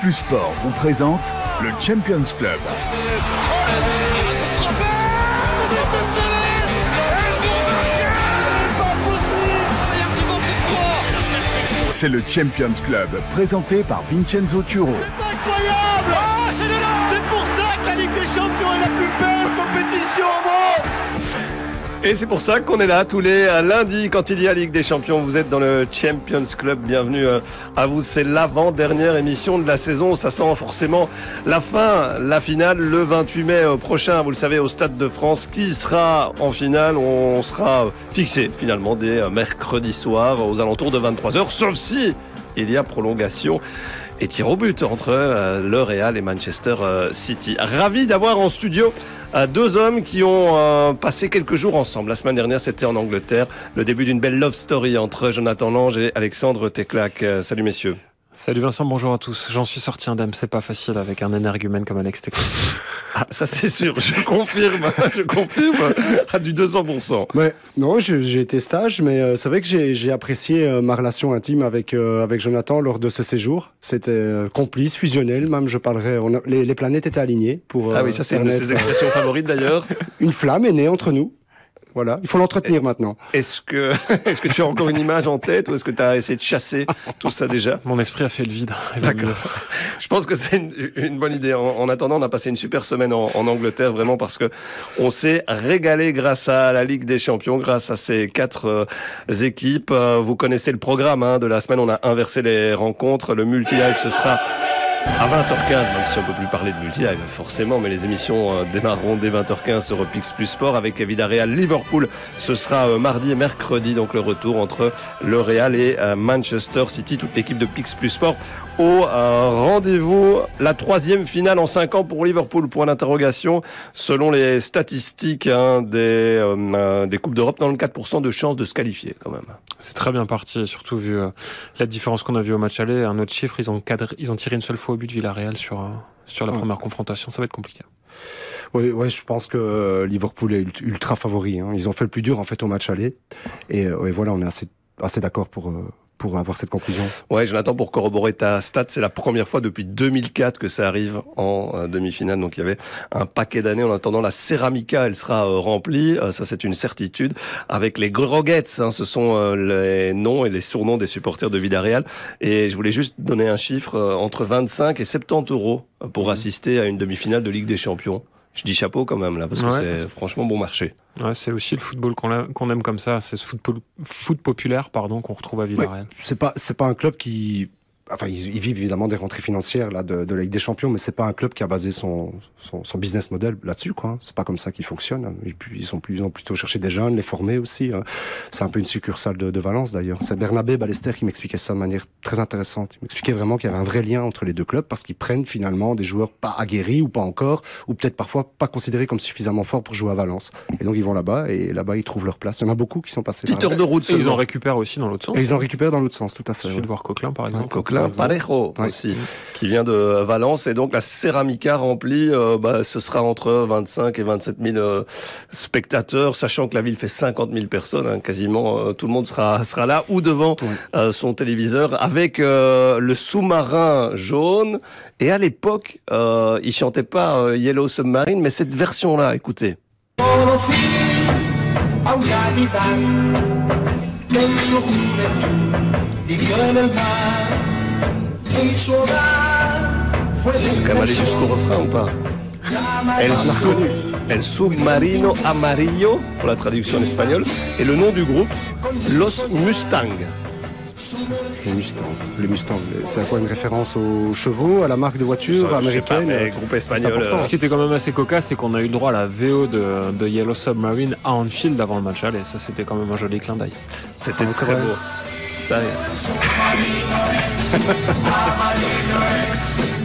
Plus Sport vous présente le Champions Club. C'est le Champions Club, présenté par Vincenzo Turo. incroyable C'est pour ça que la Ligue des Champions est la plus belle compétition au monde Et c'est pour ça qu'on est là tous les lundis quand il y a Ligue des Champions. Vous êtes dans le Champions Club. Bienvenue euh, à vous. C'est l'avant-dernière émission de la saison. Ça sent forcément la fin, la finale le 28 mai euh, prochain. Vous le savez, au Stade de France. Qui sera en finale On sera fixé finalement dès euh, mercredi soir aux alentours de 23h. Sauf si il y a prolongation et tir au but entre le Real et Manchester City. Ravi d'avoir en studio deux hommes qui ont euh, passé quelques jours ensemble. La semaine dernière, c'était en Angleterre, le début d'une belle love story entre Jonathan Lange et Alexandre Teclac. Euh, salut messieurs. Salut Vincent, bonjour à tous. J'en suis sorti indemne, c'est pas facile avec un énergumène comme Alex Teclac. Ah, ça c'est sûr, je confirme, je confirme, à du 200%. Ouais, non, j'ai été stage, mais euh, c'est vrai que j'ai apprécié euh, ma relation intime avec, euh, avec Jonathan lors de ce séjour. C'était euh, complice, fusionnel, même je parlerais, on a- les, les planètes étaient alignées pour... Ah oui, ça c'est une de ses expressions favorites d'ailleurs. Une flamme est née entre nous. Voilà, il faut l'entretenir maintenant. Est-ce que, est-ce que tu as encore une image en tête ou est-ce que tu as essayé de chasser tout ça déjà? Mon esprit a fait le vide. Mieux. Je pense que c'est une, une bonne idée. En, en attendant, on a passé une super semaine en, en Angleterre, vraiment parce que on s'est régalé grâce à la Ligue des Champions, grâce à ces quatre euh, équipes. Euh, vous connaissez le programme hein, de la semaine. On a inversé les rencontres. Le multi-live, ce sera à 20h15, même si on peut plus parler de multi-live, forcément, mais les émissions euh, démarreront dès 20h15 sur Pix Plus Sport avec Villarreal Liverpool. Ce sera euh, mardi et mercredi, donc le retour entre le Real et euh, Manchester City, toute l'équipe de Pix Plus Sport au rendez-vous. La troisième finale en cinq ans pour Liverpool, point d'interrogation. Selon les statistiques hein, des, euh, des Coupes d'Europe, 94% de chances de se qualifier quand même. C'est très bien parti, surtout vu la différence qu'on a vue au match aller. Un autre chiffre, ils ont tiré une seule fois au but Villarreal sur, euh, sur la Ouais. première confrontation. Ça va être compliqué. Oui, ouais, je pense que euh, Liverpool est ult- ultra favori. hein. Ils ont fait le plus dur en fait au match aller. Et, euh, ouais, voilà, on est assez, assez d'accord pour, euh, pour avoir cette conclusion. Ouais, Jonathan, pour corroborer ta stat, c'est la première fois depuis 2004 que ça arrive en euh, demi-finale. Donc il y avait un paquet d'années. En attendant, la Ceramica, elle sera euh, remplie. Euh, ça, c'est une certitude. Avec les Groguettes, hein, ce sont les noms et les surnoms des supporters de Villarreal. Et je voulais juste donner un chiffre entre 25 et 70 euros pour assister à une demi-finale de Ligue des Champions. Je dis chapeau quand même là, parce que Ouais. c'est franchement bon marché. Ouais, c'est aussi le football qu'on a- qu'on aime comme ça. C'est ce football, foot populaire pardon, qu'on retrouve à Villarreal. C'est pas, c'est pas un club qui. Enfin, ils, ils vivent évidemment des rentrées financières là de, de la Ligue des Champions, mais c'est pas un club qui a basé son, son, son business model là-dessus, quoi. C'est pas comme ça qu'ils fonctionnent. Puis, ils sont plus, ils ont plutôt cherché des jeunes, les former aussi. hein. C'est un peu une succursale de, de Valence d'ailleurs. C'est Bernabé Ballester qui m'expliquait ça de manière très intéressante. Il m'expliquait vraiment qu'il y avait un vrai lien entre les deux clubs parce qu'ils prennent finalement des joueurs pas aguerris ou pas encore, ou peut-être parfois pas considérés comme suffisamment forts pour jouer à Valence. Et donc ils vont là-bas et là-bas ils trouvent leur place. Il y en a beaucoup qui sont passés. Petite heure de route Et ils en récupèrent aussi dans l'autre sens. Et ils en récupèrent dans l'autre sens, tout à fait. suffit ouais. de voir Coquelin par exemple. Coquelin, Exemple. Parejo aussi, qui vient de Valence. Et donc la Ceramica remplie, euh, bah, ce sera entre 25 et 27 000 euh, spectateurs, sachant que la ville fait 50 000 personnes. hein, quasiment euh, tout le monde sera, sera là ou devant euh, son téléviseur avec euh, le sous-marin jaune. Et à l'époque, euh, il chantait pas euh, Yellow Submarine, mais cette version-là, écoutez. Conocí a un capitán que en su juventud vivió en el mar fue Quand même aller jusqu'au refrain ou pas El, sub, El Submarino Amarillo, pour la traduction en espagnol, et le nom du groupe, Los Mustang. Les Mustangs. Les Mustangs. C'est à quoi une référence aux chevaux, à la marque de voiture pas, américaine mais groupe espagnol. euh, Ce qui était quand même assez cocasse, c'est qu'on a eu le droit à la VO de, de Yellow Submarine à Anfield avant le match aller. Ça, c'était quand même un joli clin d'œil. C'était Ah, très beau. Ça,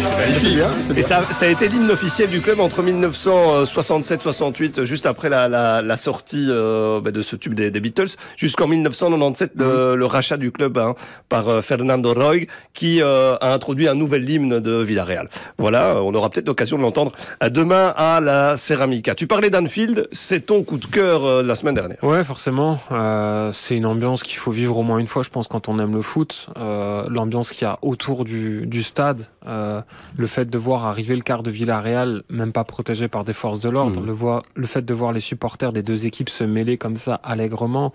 c'est magnifique. bien, c'est Et bien. ça, ça a été l'hymne officiel du club entre 1967-68, juste après la, la, la sortie euh, bah, de ce tube des, des Beatles, jusqu'en 1997, le, le rachat du club hein, par euh, Fernando Roy, qui euh, a introduit un nouvel hymne de Villarreal. Voilà, euh, on aura peut-être l'occasion de l'entendre euh, demain à la Ceramica. Tu parlais d'Anfield, c'est ton coup de cœur euh, de la semaine dernière. Ouais, forcément. Euh, c'est une ambiance qu'il faut vivre au moins une fois, je pense, quand on aime le foot. Euh, L'ambiance qu'il y a autour du, du stade, euh, le fait de voir arriver le quart de Villarreal, même pas protégé par des forces de l'ordre, Mhm. le, le fait de voir les supporters des deux équipes se mêler comme ça allègrement.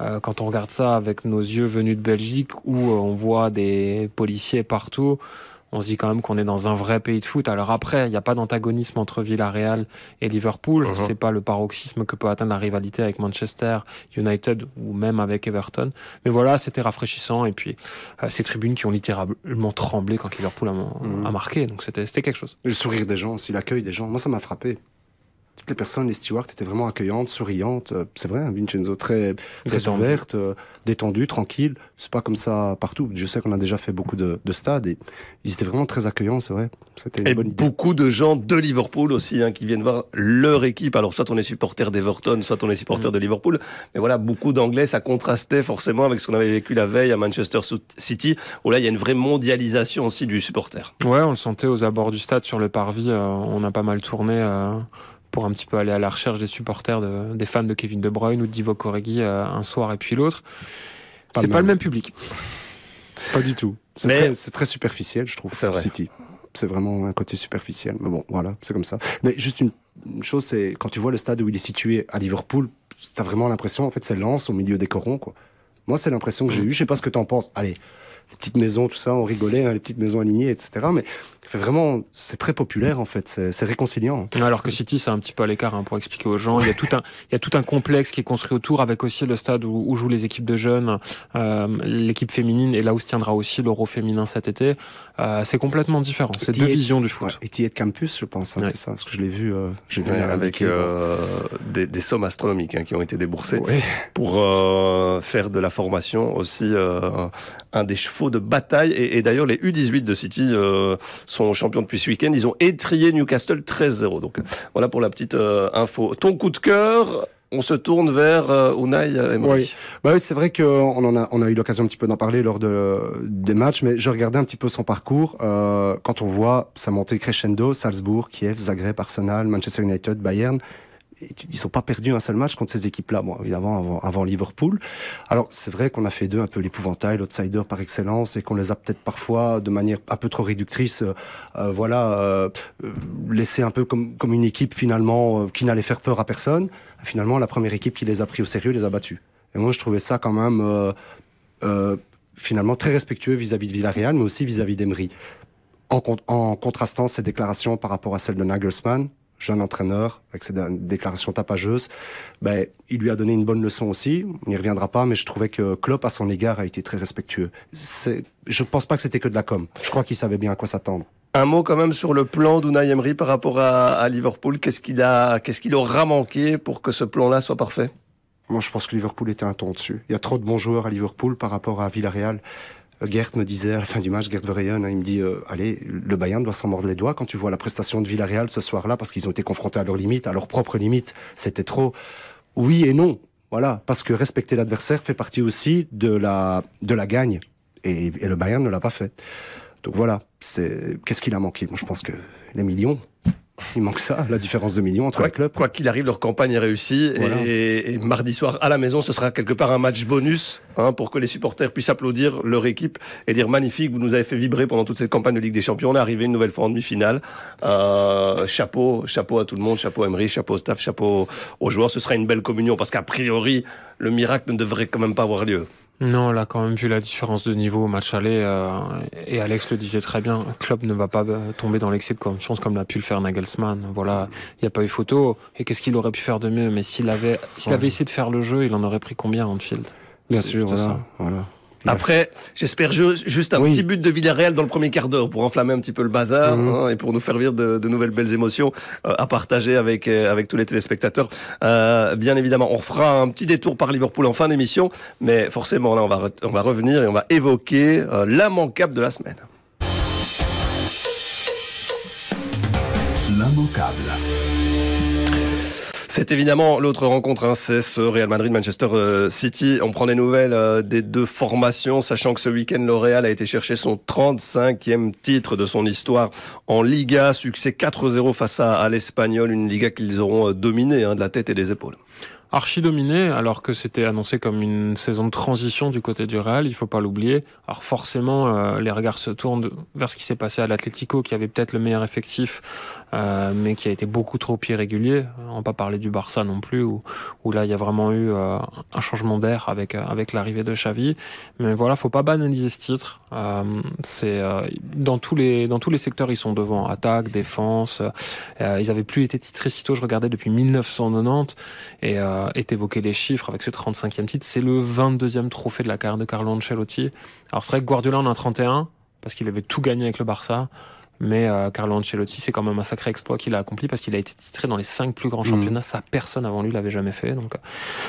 euh, quand on regarde ça avec nos yeux venus de Belgique, où on voit des policiers partout, on se dit quand même qu'on est dans un vrai pays de foot. Alors après, il n'y a pas d'antagonisme entre Villarreal et Liverpool. Mhm. C'est pas le paroxysme que peut atteindre la rivalité avec Manchester United ou même avec Everton. Mais voilà, c'était rafraîchissant. Et puis, euh, ces tribunes qui ont littéralement tremblé quand Liverpool a, a marqué. Donc c'était c'était quelque chose. Le sourire des gens aussi, l'accueil des gens. Moi, ça m'a frappé. Toutes les personnes, les stewards étaient vraiment accueillantes, souriantes. Euh, C'est vrai, hein, Vincenzo, très, très Détendu. ouverte, euh, détendue, tranquille. C'est pas comme ça partout. Je sais qu'on a déjà fait beaucoup de, de stades et ils étaient vraiment très accueillants, c'est vrai. C'était Et une bonne idée. beaucoup de gens de Liverpool aussi hein, qui viennent voir leur équipe. Alors soit on est supporter d'Everton, soit on est supporter Mm. de Liverpool. Mais voilà, beaucoup d'Anglais, ça contrastait forcément avec ce qu'on avait vécu la veille à Manchester City, où là il y a une vraie mondialisation aussi du supporter. Ouais, on le sentait aux abords du stade sur le parvis. euh, on a pas mal tourné euh, pour un petit peu aller à la recherche des supporters, de- des fans de Kevin De Bruyne ou de Divock Origi euh, un soir et puis l'autre. C'est pas le même. public. Pas du tout. C'est Mais- très, c'est très superficiel, je trouve. C'est vrai. City. C'est vraiment un côté superficiel. Mais bon, voilà, c'est comme ça. Mais juste une, une chose, c'est quand tu vois le stade où il est situé à Liverpool, t'as vraiment l'impression, en fait, c'est Lens au milieu des corons, quoi. Moi, c'est l'impression que j'ai Mm. eue. Je sais pas ce que t'en penses. Allez, les petites maisons, tout ça, on rigolait, hein, les petites maisons alignées, etc. Mais fait vraiment, c'est très populaire, en fait. C'est réconciliant. Alors que City, c'est un petit peu à l'écart hein, pour expliquer aux gens. Il y, a tout un, il y a tout un complexe qui est construit autour, avec aussi le stade où, où jouent les équipes de jeunes, euh, l'équipe féminine, et là où se tiendra aussi l'Euro féminin cet été. Euh, c'est complètement différent. C'est deux visions du foot. Ouais. Et Thiet Campus, je pense, hein, Ouais. c'est ça, parce que je l'ai vu, euh, j'ai vu avec euh, des, des sommes astronomiques hein, qui ont été déboursées Ouais. pour euh, faire de la formation aussi euh, un des chevaux de bataille. Et, et d'ailleurs, les U18 de City euh, sont champions depuis ce week-end. Ils ont étrié Newcastle 13-0. Donc voilà pour la petite euh, info. Ton coup de cœur, on se tourne vers euh, Unai Emery. Oui. Bah oui, c'est vrai qu'on en a, on a eu l'occasion un petit peu d'en parler lors de, des matchs, mais je regardais un petit peu son parcours. Euh, quand on voit sa montée crescendo, Salzbourg, Kiev, Zagreb, Arsenal, Manchester United, Bayern, ils sont pas perdus un seul match contre ces équipes-là, bon, évidemment, avant, Liverpool. Alors, c'est vrai qu'on a fait d'eux un peu l'épouvantail, l'outsider par excellence, et qu'on les a peut-être parfois, de manière un peu trop réductrice, euh, euh, voilà, euh, euh, laissés un peu comme, une équipe finalement qui n'allait faire peur à personne. Finalement, la première équipe qui les a pris au sérieux les a battus. Et moi, je trouvais ça quand même finalement très respectueux vis-à-vis de Villarreal, mais aussi vis-à-vis d'Emery. En, con- en contrastant ses déclarations par rapport à celles de Nagelsmann, jeune entraîneur, avec ses dé- déclarations tapageuses, ben, il lui a donné une bonne leçon aussi. On n'y reviendra pas, mais je trouvais que Klopp, à son égard, a été très respectueux. Je pense pas que c'était que de la com. Je crois qu'il savait bien à quoi s'attendre. Un mot quand même sur le plan d'Unai Emery par rapport à, à Liverpool. Qu'est-ce qu'il a, qu'est-ce qu'il aura manqué pour que ce plan-là soit parfait? Moi, je pense que Liverpool était un ton au-dessus. Il y a trop de bons joueurs à Liverpool par rapport à Villarreal. Euh, Gert me disait à la fin du match, Gert Verheyen, hein, il me dit euh, Allez, le Bayern doit s'en mordre les doigts quand tu vois la prestation de Villarreal ce soir-là, parce qu'ils ont été confrontés à leurs limites, à leurs propres limites. C'était trop. Oui et non. Voilà, parce que respecter l'adversaire fait partie aussi de la, de la gagne. Et, le Bayern ne l'a pas fait. Donc voilà, c'est qu'est-ce qu'il a manqué? Moi, je pense que les millions. Il manque ça, la différence de millions entre Quoi les clubs. quoi qu'il arrive, leur campagne est réussie. Voilà. Et, et mardi soir, à la maison, ce sera quelque part un match bonus hein, pour que les supporters puissent applaudir leur équipe et dire magnifique, vous nous avez fait vibrer pendant toute cette campagne de Ligue des Champions. On est arrivé une nouvelle fois en demi-finale. Euh, chapeau, chapeau à tout le monde, chapeau à Emery, chapeau au staff, chapeau aux joueurs. Ce sera une belle communion parce qu'a priori, le miracle ne devrait quand même pas avoir lieu. Non, on a quand même vu la différence de niveau au match aller. euh, et Alex le disait très bien, Klopp ne va pas euh, tomber dans l'excès de confiance comme l'a pu le faire Nagelsmann. Voilà, il n'y a pas eu photo. Et qu'est-ce qu'il aurait pu faire de mieux? Mais s'il avait, s'il Ouais. avait essayé de faire le jeu, il en aurait pris combien Anfield Bien sûr, voilà. ça. voilà. Après, j'espère ju- juste un Oui. petit but de Villarreal dans le premier quart d'heure pour enflammer un petit peu le bazar Mhm. hein, et pour nous faire vivre de, de nouvelles belles émotions euh, à partager avec euh, avec tous les téléspectateurs. Euh, bien évidemment, on fera un petit détour par Liverpool en fin d'émission, mais forcément là, on va on va revenir et on va évoquer euh, l'immanquable de la semaine. L'immanquable. C'est évidemment l'autre rencontre, hein, c'est ce Real Madrid-Manchester euh, City. On prend des nouvelles euh, des deux formations, sachant que ce week-end, le Real a été chercher son 35e titre de son histoire en Liga. Succès 4-0 face à, l'Espagnol, une Liga qu'ils auront euh, dominée hein, de la tête et des épaules. archi dominé, alors que c'était annoncé comme une saison de transition du côté du Real, il faut pas l'oublier. Alors forcément, les regards se tournent vers ce qui s'est passé à l'Atlético, qui avait peut-être le meilleur effectif, euh, mais qui a été beaucoup trop irrégulier. On va pas parler du Barça non plus, où, où là il y a vraiment eu euh, un changement d'air avec avec l'arrivée de Xavi. Mais voilà, faut pas banaliser ce titre. c'est dans tous les dans tous les secteurs ils sont devant, attaque, défense. ils avaient plus été titrés sitôt. Je regardais depuis 1990 et est évoqué les chiffres avec ce 35e titre. C'est le 22e trophée de la carrière de Carlo Ancelotti. Alors c'est vrai que Guardiola en a 31 parce qu'il avait tout gagné avec le Barça. Mais euh, Carlo Ancelotti, c'est quand même un sacré exploit qu'il a accompli parce qu'il a été titré dans les cinq plus grands mmh. championnats. Ça, personne avant lui l'avait jamais fait. Donc, euh,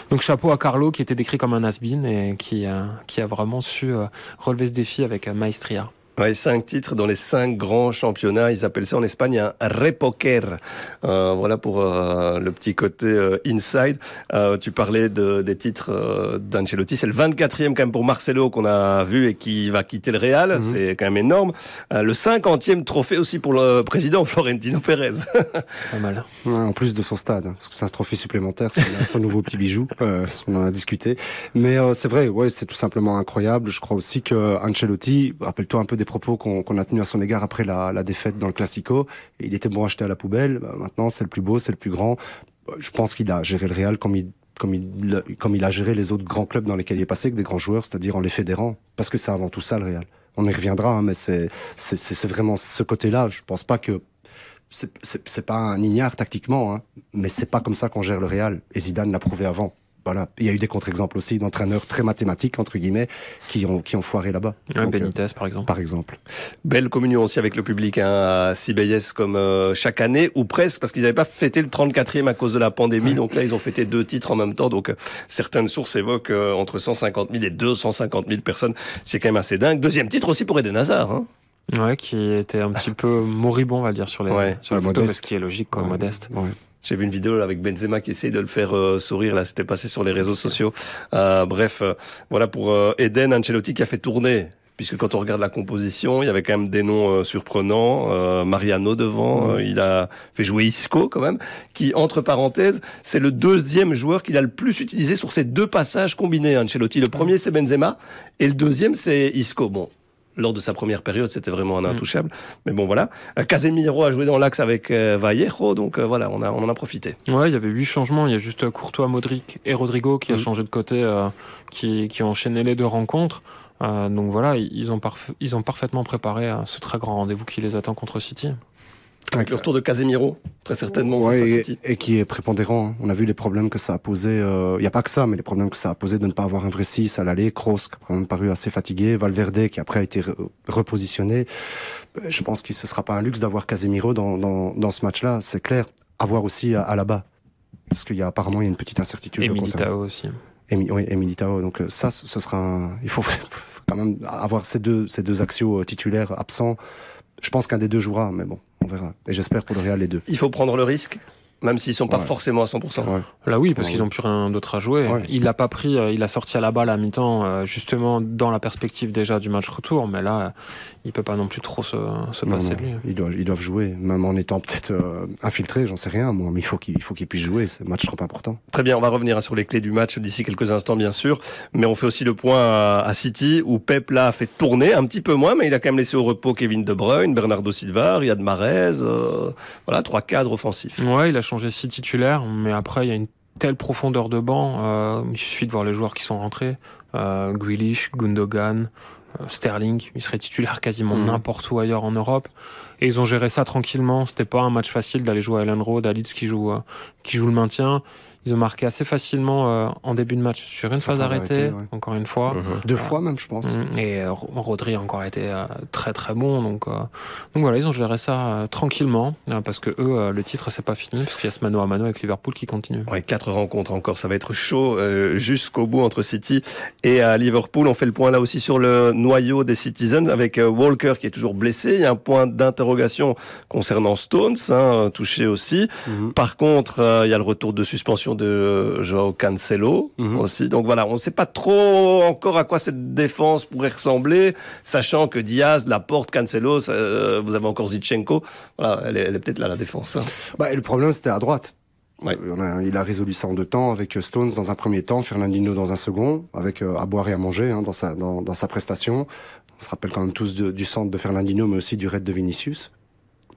donc chapeau à Carlo qui était décrit comme un has et qui, euh, qui a vraiment su relever ce défi avec maestria. Ouais, cinq titres dans les cinq grands championnats. Ils appellent ça en Espagne un repoker. Euh, voilà pour euh, le petit côté euh, inside. Euh, tu parlais de, des titres euh, d'Ancelotti. C'est le 24e quand même pour Marcelo qu'on a vu et qui va quitter le Real. Mhm. C'est quand même énorme. le 50e trophée aussi pour le président Florentino Pérez. Pas mal. Ouais, en plus de son stade, hein, parce que c'est un trophée supplémentaire, c'est son nouveau petit bijou, parce qu'on en a discuté. Mais c'est vrai, ouais, c'est tout simplement incroyable. Je crois aussi que Ancelotti, rappelle-toi un peu des propos qu'on a tenus à son égard après la, défaite dans le Classico. Il était bon acheté à la poubelle. Bah, maintenant, c'est le plus beau, c'est le plus grand. Je pense qu'il a géré le Real comme il a géré les autres grands clubs dans lesquels il est passé, avec des grands joueurs, c'est-à-dire en les fédérant. Parce que c'est avant tout ça, le Real. On y reviendra, hein, mais c'est vraiment ce côté-là. Je pense pas que c'est pas un ignare tactiquement, hein, mais c'est pas comme ça qu'on gère le Real. Et Zidane l'a prouvé avant voilà, il y a eu des contre-exemples aussi d'entraîneurs très mathématiques entre guillemets qui ont qui ont foiré là-bas. Un Benitez par exemple. Par exemple. Belle communion aussi avec le public hein, à Sibeyes comme euh, chaque année ou presque parce qu'ils n'avaient pas fêté le 34e à cause de la pandémie. Donc là ils ont fêté deux titres en même temps. Donc euh, certaines sources évoquent euh, entre 150 000 et 250 000 personnes. C'est quand même assez dingue. Deuxième titre aussi pour Eden Hazard. Hein. Ouais, qui était un petit peu moribond, on va dire, sur les, ouais, sur la ce qui est logique, quoi, modeste. J'ai vu une vidéo avec Benzema qui essaye de le faire euh, sourire. Là, c'était passé sur les réseaux sociaux. Euh, bref, euh, voilà pour Eden Ancelotti qui a fait tourner. Puisque quand on regarde la composition, il y avait quand même des noms surprenants. Mariano devant, il a fait jouer Isco quand même, qui entre parenthèses, c'est le deuxième joueur qu'il a le plus utilisé sur ces deux passages combinés. Ancelotti, le premier c'est Benzema et le deuxième c'est Isco. Bon, lors de sa première période, c'était vraiment un mm. intouchable. Mais bon, voilà. Euh, Casemiro a joué dans l'axe avec euh, Vallejo, donc euh, voilà, on, a, on en a profité. Ouais, il y avait huit changements. Il y a juste Courtois, Modric et Rodrigo qui a mm. changé de côté, qui, qui ont enchaîné les deux rencontres. donc voilà, ils ont, ils ont parfaitement préparé ce très grand rendez-vous qui les attend contre City. Avec le retour de Casemiro, très certainement. et, et, qui est prépondérant. Hein. On a vu les problèmes que ça a posé. Il euh, n'y a pas que ça, mais les problèmes que ça a posé de ne pas avoir un vrai 6 à l'aller. Kroos, qui a quand même paru assez fatigué. Valverde, qui après a été repositionné. Euh, je pense que ce sera pas un luxe d'avoir Casemiro dans, dans, dans ce match-là. C'est clair. Avoir aussi à, la bas Parce qu'il y a apparemment il y a une petite incertitude. Et Militao aussi. Et, oui, et Militao. Donc euh, ça, ce sera un... Il faut quand même avoir ces deux, ces deux axios titulaires absents. Je pense qu'un des deux jouera, mais bon, on verra. Et j'espère pour le Real les deux. Il faut prendre le risque même s'ils sont pas forcément à 100%. Là oui, parce qu'ils ont plus rien d'autre à jouer. Il l'a pas pris, euh, il a sorti à la balle à mi-temps, euh, justement dans la perspective déjà du match retour, mais là, il peut pas non plus trop se, passer de lui. Ils doivent, ils doivent jouer, même en étant peut-être euh, infiltrés, j'en sais rien, moi, mais il faut qu'ils faut qu'ils puissent jouer, c'est un match trop important. Très bien, on va revenir sur les clés du match d'ici quelques instants, bien sûr, mais on fait aussi le point à, City, où Pep là a fait tourner un petit peu moins, mais il a quand même laissé au repos Kevin De Bruyne, Bernardo Silva, Riyad Mahrez, voilà, trois cadres offensifs. Ouais, il a changé six titulaires, mais après, il y a une telle profondeur de banc. Euh, il suffit de voir les joueurs qui sont rentrés. Euh, Grealish, Gundogan, euh, Sterling, il serait titulaire quasiment mhm. n'importe où ailleurs en Europe. Et ils ont géré ça tranquillement. C'était pas un match facile d'aller jouer à Ellen Road, à Leeds qui joue, qui joue le maintien. Ils ont marqué assez facilement euh, en début de match sur une phase arrêtée, encore une fois. Mhm. Deux fois même, je pense. Mm. Et euh, Rodri a encore été euh, très très bon. Donc, donc voilà, ils ont géré ça tranquillement parce que eux, le titre c'est pas fini parce qu'il y a ce mano à mano avec Liverpool qui continue. Ouais, quatre rencontres encore, ça va être chaud jusqu'au bout entre City et Liverpool. On fait le point là aussi sur le noyau des Citizens avec Walker qui est toujours blessé. Il y a un point d'interrogation concernant Stones, hein, touché aussi. Mhm. Par contre, il y a le retour de suspension de Joao Cancelo mhm. aussi. Donc voilà, on ne sait pas trop encore à quoi cette défense pourrait ressembler, sachant que Diaz, Laporte, Cancelo, euh, vous avez encore Zichenko. Voilà, elle est, peut-être là la défense. Hein. Bah, et le problème c'était à droite. Ouais. On a- il a résolu ça en deux temps avec euh, Stones dans un premier temps, Fernandinho dans un second, avec euh, à boire et à manger hein, dans, sa, dans, dans sa prestation. On se rappelle quand même tous de- du centre de Fernandinho, mais aussi du raid de Vinicius.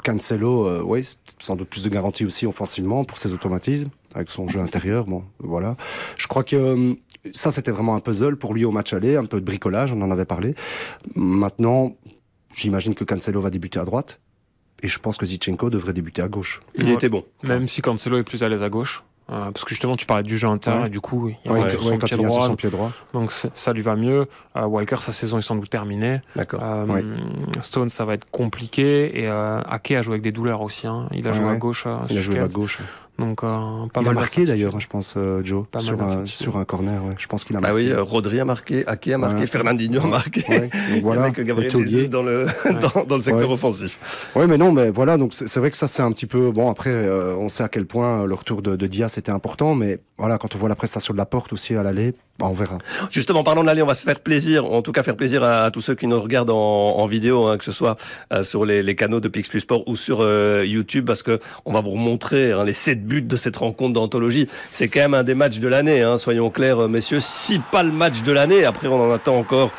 Cancelo, euh, oui, c'est sans doute plus de garantie aussi offensivement pour ses automatismes, avec son jeu intérieur. Bon, voilà. Je crois que euh, ça, c'était vraiment un puzzle pour lui au match aller, un peu de bricolage, on en avait parlé. Maintenant, j'imagine que Cancelo va débuter à droite. Et je pense que Zichenko devrait débuter à gauche. Il Ouais. était bon. Même si Cancelo est plus à l'aise à gauche. euh, parce que justement, tu parlais du jeu intérieur Ouais. et du coup, il y a Ouais, sur ouais, son quand pied il vient sur droit, son pied droit. donc ça lui va mieux. Euh, Walker, sa saison est sans doute terminée. D'accord. Euh, Ouais. Stone, ça va être compliqué. Et euh, Ake a joué avec des douleurs aussi. hein. Il a Ouais, joué à gauche. Il a joué à gauche. Donc, euh, pas il mal a marqué d'ailleurs, je pense, euh, Joe, Pas mal sur un, sur un corner. Ouais. Je pense qu'il a Bah marqué. oui, euh, Rodri a marqué, Ake a marqué, Ouais. Fernandinho a marqué. Ouais, donc voilà, Avec Gabriel dans le, dans, dans le secteur Ouais. offensif. Ouais, mais non, mais voilà, donc c'est vrai que ça c'est un petit peu bon. Après, euh, on sait à quel point le retour de, de Diaz était important, mais voilà, quand on voit la prestation de la porte aussi à l'aller, bah, on verra. Justement, parlant de l'aller, on va se faire plaisir, en tout cas faire plaisir à, tous ceux qui nous regardent en, vidéo, hein, que ce soit euh, sur les, canaux de Pix Sport ou sur euh, YouTube, parce que on va vous remontrer hein, les sept buts de cette rencontre d'anthologie. C'est quand même un des matchs de l'année, hein, soyons clairs, euh, messieurs. Si pas le match de l'année, après on en attend encore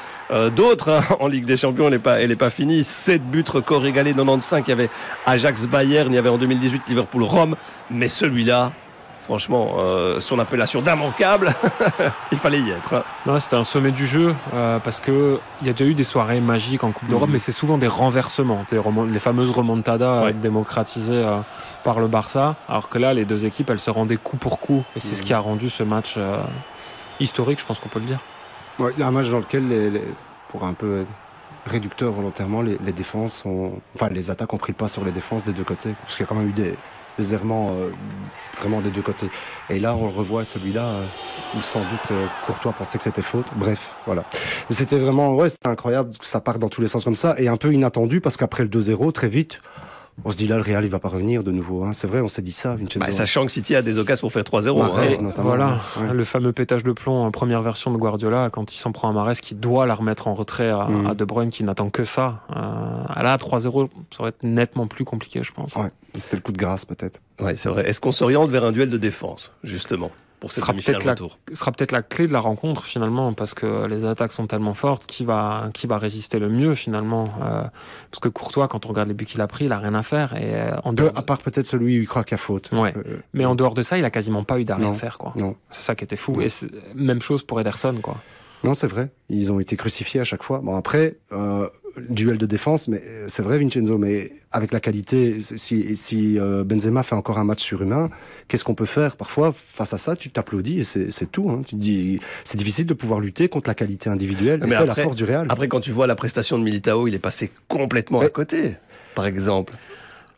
d'autres en Ligue des Champions. Elle n'est pas, elle pas finie. Sept buts record égalé 95. Il y avait Ajax Bayern, il y avait en 2018 Liverpool Rome, mais celui-là. Franchement, euh, son appellation d'immanquable, il fallait y être. hein. Non, c'était un sommet du jeu euh, parce que il y a déjà eu des soirées magiques en Coupe d'Europe, Mhm. mais c'est souvent des renversements, des les fameuses remontadas Ouais. euh, démocratisées euh, par le Barça. Alors que là, les deux équipes, elles se rendaient coup pour coup, et c'est ce Mhm. qui a rendu ce match euh, historique, je pense qu'on peut le dire. Ouais, Il y a un match dans lequel, les, les- pour un peu réducteur volontairement, les, les défenses ont, enfin les attaques ont pris le pas sur les défenses des deux côtés, parce qu'il y a quand même eu des, euh, vraiment des deux côtés. Et là, on le revoit celui-là euh, où sans doute euh, Courtois pensait que c'était faute. Bref, voilà. C'était vraiment, ouais, c'était incroyable que ça part dans tous les sens comme ça et un peu inattendu parce qu'après le 2-0, très vite. On se dit là, le Real, il va pas revenir de nouveau. hein. C'est vrai, on s'est dit ça, Vincenzo. Bah, sachant que City a des occasions pour faire 3-0. Mahrez, hein. Voilà, ouais. le fameux pétage de plomb en première version de Guardiola, quand il s'en prend à Marès, qui doit la remettre en retrait à, à De Bruyne, qui n'attend que ça. Euh, là, 3-0, ça aurait été nettement plus compliqué, je pense. Ouais, c'était le coup de grâce peut-être. Ouais, c'est vrai. Est-ce qu'on s'oriente vers un duel de défense, justement, pour cette sera demi-finale peut-être la- retour Ce sera peut-être la clé de la rencontre finalement parce que les attaques sont tellement fortes qui va qui va résister le mieux finalement Euh, parce que Courtois quand on regarde les buts qu'il a pris il a rien à faire et euh, en dehors à part peut-être celui où il croit qu'il y a faute. Ouais. Euh, mais en dehors de ça il a quasiment pas eu d'arrêt Non. à faire quoi c'est ça qui était fou et même chose pour Ederson quoi Non, c'est vrai. Ils ont été crucifiés à chaque fois. Bon, après, euh, duel de défense, mais euh, c'est vrai, Vincenzo, mais avec la qualité, si, si euh, Benzema fait encore un match surhumain, qu'est-ce qu'on peut faire? Parfois, face à ça, tu t'applaudis et c'est c'est tout. Hein. Tu te dis, c'est difficile de pouvoir lutter contre la qualité individuelle. Mais c'est la après- force du Real. Après, quand tu vois la prestation de Militao, il est passé complètement à côté, par exemple.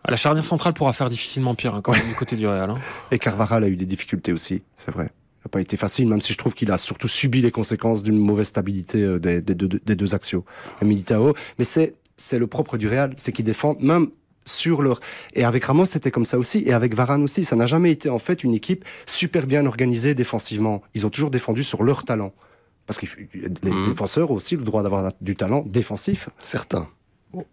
la charnière centrale pourra faire difficilement pire hein, quand même du côté du Real hein. Et Carvajal a eu des difficultés aussi, c'est vrai. N'a pas été facile, même si je trouve qu'il a surtout subi les conséquences d'une mauvaise stabilité euh, des, des deux, des deux axiaux, Militao. Mais c'est c'est le propre du Real, c'est qu'ils défendent même sur leur... Et avec Ramos, c'était comme ça aussi, et avec Varane aussi. Ça n'a jamais été en fait une équipe super bien organisée défensivement. Ils ont toujours défendu sur leur talent. Parce que les Mhm. défenseurs ont aussi le droit d'avoir du talent défensif. Certains.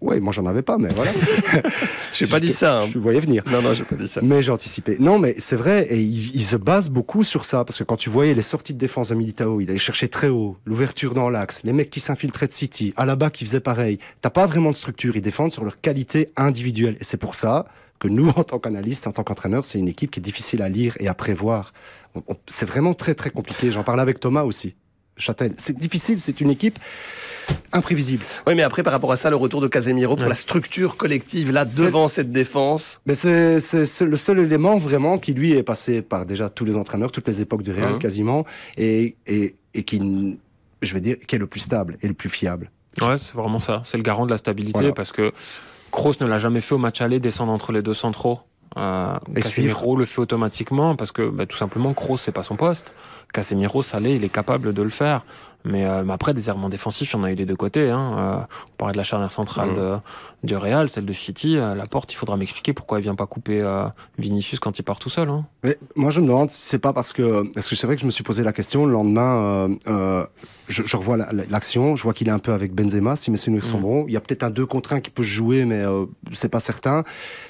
Ouais, moi j'en avais pas, mais voilà. Je n'ai pas dit ça. hein. Je voyais venir. Non, non, j'ai pas dit ça. Mais j'ai anticipé. Non, mais c'est vrai, et il, il se base beaucoup sur ça, parce que quand tu voyais les sorties de défense de Militao, il allait chercher très haut, l'ouverture dans l'axe, les mecs qui s'infiltraient de City, Alaba qui faisait pareil. T'as pas vraiment de structure, ils défendent sur leur qualité individuelle. Et c'est pour ça que nous, en tant qu'analystes, en tant qu'entraîneurs, c'est une équipe qui est difficile à lire et à prévoir. C'est vraiment très très compliqué. J'en parlais avec Thomas aussi. Châtel. C'est difficile, c'est une équipe imprévisible. Oui, mais après, par rapport à ça, le retour de Casemiro pour Ouais. la structure collective, là, devant cette défense. Mais c'est le seul élément vraiment qui lui est passé par déjà tous les entraîneurs, toutes les époques du Real Mhm. quasiment, et, et, et qui, je vais dire, qui est le plus stable et le plus fiable. ouais c'est vraiment ça c'est le garant de la stabilité Voilà. parce que Kroos ne l'a jamais fait au match aller descendre entre les deux centraux euh, Et Casemiro le fait automatiquement parce que bah, tout simplement Kroos c'est pas son poste Casemiro Salé il est capable de le faire Mais, euh, mais après, des errements défensifs, il y en a eu des deux côtés. Hein. Euh, on parlait de la charnière centrale Mhm. de- du Real, celle de City. Euh, la porte, il faudra m'expliquer pourquoi il vient pas couper Vinicius quand il part tout seul. Hein. Mais moi, je me demande si c'est pas parce que. Parce que c'est vrai que je me suis posé la question le lendemain. je, je revois la- la- l'action, je vois qu'il est un peu avec Benzema. Si mes souvenirs sont Mm. bons, il y a peut-être un 2 contre 1 qui peut se jouer, mais c'est pas certain.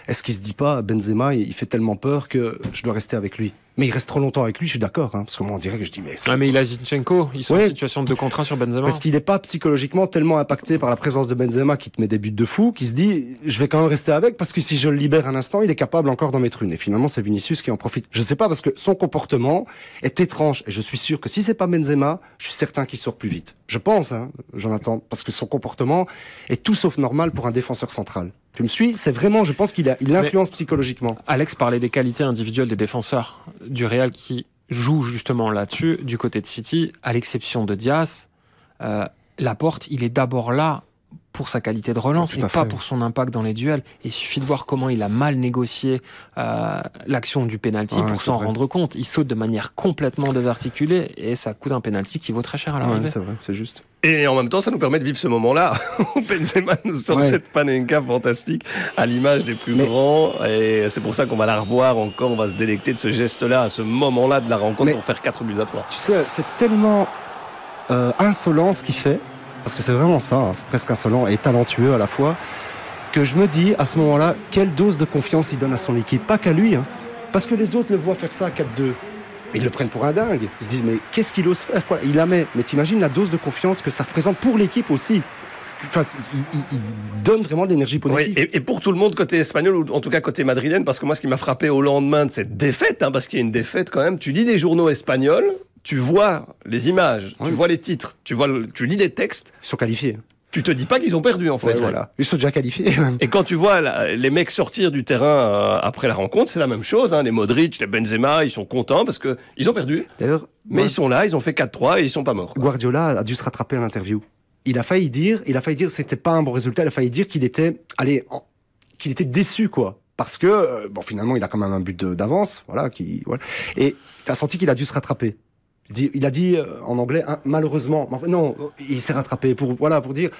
Est-ce qu'il se dit pas Benzema, il il fait tellement peur que je dois rester avec lui? Mais il reste trop longtemps avec lui, je suis d'accord. Hein, parce que moi, on dirait que je dis mais. Ah, mais il a Zinchenko. Ils sont Ouais. en situation de 2 contre 1 sur Benzema. Parce qu'il n'est pas psychologiquement tellement impacté par la présence de Benzema qui te met des buts de fou, qui se dit je vais quand même rester avec parce que si je le libère un instant, il est capable encore d'en mettre une. Et finalement, c'est Vinicius qui en profite. Je sais pas parce que son comportement est étrange et je suis sûr que si c'est pas Benzema, je suis certain qu'il sort plus vite. Je pense, hein, Jonathan, parce que son comportement est tout sauf normal pour un défenseur central. Tu me suis C'est vraiment, je pense qu'il a, il influence psychologiquement. Alex parlait des qualités individuelles des défenseurs du Real qui jouent justement là-dessus. Du côté de City, à l'exception de Diaz, euh, Laporte, il est d'abord là pour sa qualité de relance Tout et pas fait. pour son impact dans les duels. Et il suffit de voir comment il a mal négocié euh, l'action du penalty Ouais, pour s'en rendre compte. Il saute de manière complètement désarticulée et ça coûte un penalty qui vaut très cher à l'arrivée. Ouais, c'est vrai, c'est juste. Et en même temps, ça nous permet de vivre ce moment-là où Benzema nous sort Ouais. cette panenka fantastique à l'image des plus Mais- grands. Et c'est pour ça qu'on va la revoir encore. On va se délecter de ce geste-là, à ce moment-là de la rencontre Mais- pour faire 4 buts à 3. Tu sais, c'est tellement euh, insolent ce qu'il fait, parce que c'est vraiment ça, hein, c'est presque insolent et talentueux à la fois, que je me dis à ce moment-là, quelle dose de confiance il donne à son équipe. Pas qu'à lui, hein, parce que les autres le voient faire ça à 4-2. Ils le prennent pour un dingue. Ils se disent, mais qu'est-ce qu'il ose faire quoi? Il la met. Mais t'imagines la dose de confiance que ça représente pour l'équipe aussi. Enfin, il, donne vraiment de l'énergie Oui, positive. et, et pour tout le monde côté espagnol, ou en tout cas côté madrilène, parce que moi, ce qui m'a frappé au lendemain de cette défaite, hein, parce qu'il y a une défaite quand même, tu lis des journaux espagnols, tu vois les images, tu vois les titres, tu, vois le- tu lis des textes, Ils sont qualifiés. tu te dis pas qu'ils ont perdu en fait. Ouais, voilà. Ils sont déjà qualifiés. même. Et quand tu vois les mecs sortir du terrain euh, après la rencontre, c'est la même chose. Hein. Les Modric, les Benzema, ils sont contents parce que ils ont perdu, D'ailleurs, mais ils sont là, ils ont fait 4-3 et ils sont pas morts. quoi. Guardiola a dû se rattraper à l'interview. Il a failli dire, il a failli dire, c'était pas un bon résultat. Il a failli dire qu'il était, allez, qu'il était déçu, quoi. Parce que, euh, bon, finalement, il a quand même un but d'avance, voilà, qui, voilà. Et t'as senti qu'il a dû se rattraper. Il, a dit euh, en anglais, hein, malheureusement, non, il s'est rattrapé pour, voilà, pour dire,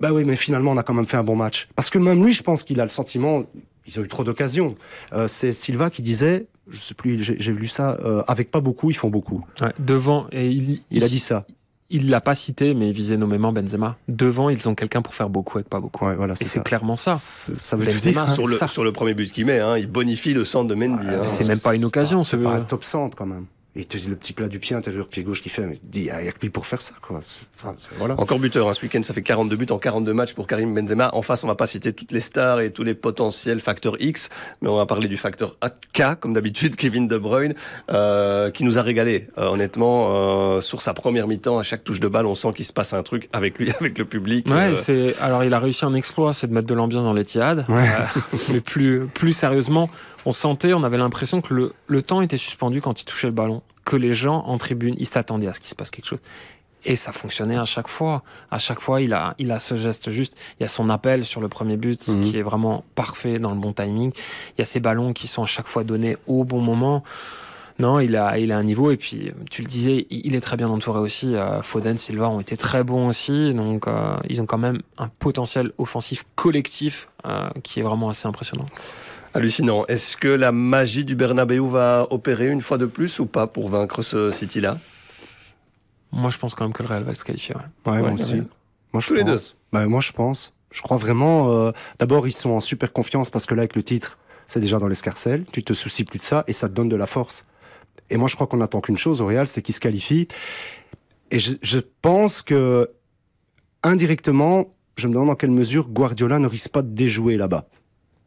bah oui, mais finalement, on a quand même fait un bon match. Parce que même lui, je pense qu'il a le sentiment, ils ont eu trop d'occasions. Euh, c'est Silva qui disait, je sais plus, j'ai lu ça, euh, avec pas beaucoup, ils font beaucoup. Ouais, devant, et il, Il a dit ça. Il l'a pas cité, mais il visait nommément Benzema. Devant, ils ont quelqu'un pour faire beaucoup avec pas beaucoup. Ouais, voilà, Et c'est clairement ça. Ça veut Benzema, dire. Sur le, ça. sur le premier but qu'il met, hein, il bonifie le centre de Mendy. Ah, hein. c'est même pas une occasion, C'est ce- pas un top centre quand même. Et tu- le petit plat du pied intérieur, pied gauche qui fait, mais dis, il y a que lui pour faire ça, quoi. Enfin, voilà. Encore buteur, hein, ce week-end, ça fait 42 buts en 42 matchs pour Karim Benzema. En face, on va pas citer toutes les stars et tous les potentiels facteurs X, mais on va parler du facteur K, comme d'habitude, Kevin De Bruyne, euh, qui nous a régalé. Euh, honnêtement, euh, sur sa première mi-temps, à chaque touche de balle, on sent qu'il se passe un truc avec lui, avec le public. Ouais, Euh, c'est alors il a réussi un exploit, c'est de mettre de l'ambiance dans l'Etihad. Ouais. Euh, mais plus plus sérieusement, on sentait, on avait l'impression que le, le temps était suspendu quand il touchait le ballon, que les gens en tribune, ils s'attendaient à ce qu'il se passe quelque chose. Et ça fonctionnait à chaque fois. À chaque fois, il a, il a ce geste juste. Il y a son appel sur le premier but Mhm. qui est vraiment parfait dans le bon timing. Il y a ces ballons qui sont à chaque fois donnés au bon moment. Non, il a, il a un niveau. Et puis, tu le disais, il il est très bien entouré aussi. Euh, Foden, Silva ont été très bons aussi. Donc, euh, ils ont quand même un potentiel offensif collectif euh, qui est vraiment assez impressionnant. Hallucinant. Est-ce que la magie du Bernabeu va opérer une fois de plus ou pas pour vaincre ce City-là? Moi, je pense quand même que le Real va se qualifier. ouais. Ouais, moi aussi. Moi, je Tous les pense. Bah, moi, je pense. Je crois vraiment. euh, D'abord, ils sont en super confiance parce que là, avec le titre, c'est déjà dans l'escarcelle. Tu te soucies plus de ça et ça te donne de la force. Et moi, je crois qu'on attend qu'une chose au Real, c'est qu'ils se qualifient. Et je, je pense que indirectement, je me demande dans quelle mesure Guardiola ne risque pas de déjouer là-bas.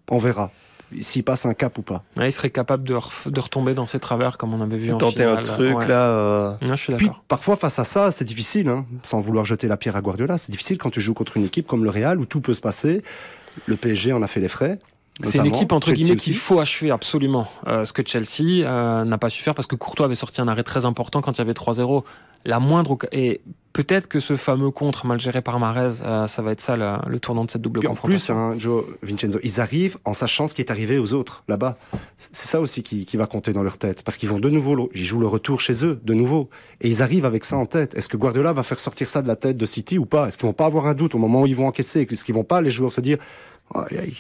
On verra s'il passe un cap ou pas. Ouais, il serait capable de, ref- de retomber dans ses travers comme on avait vu en Tenter un truc Ouais. là. euh, je suis Puis d'accord. parfois face à ça, c'est difficile, hein, sans vouloir jeter la pierre à Guardiola, c'est difficile quand tu joues contre une équipe comme le Real où tout peut se passer. Le PSG en a fait les frais. C'est une équipe entre Chelsea guillemets qu'il faut achever absolument. Euh, ce que Chelsea euh, n'a pas su faire parce que Courtois avait sorti un arrêt très important quand il y avait 3-0. La moindre et peut-être que ce fameux contre mal géré par Marez, euh, ça va être ça le, le tournant de cette double Puis en plus, confrontation. hein, Joe Vincenzo, ils arrivent en sachant ce qui est arrivé aux autres là-bas. C'est ça aussi qui, qui va compter dans leur tête, parce qu'ils vont de nouveau, ils jouent le retour chez eux de nouveau, et ils arrivent avec ça en tête. Est-ce que Guardiola va faire sortir ça de la tête de City ou pas? Est-ce qu'ils vont pas avoir un doute au moment où ils vont encaisser? Est-ce qu'ils vont pas les joueurs se dire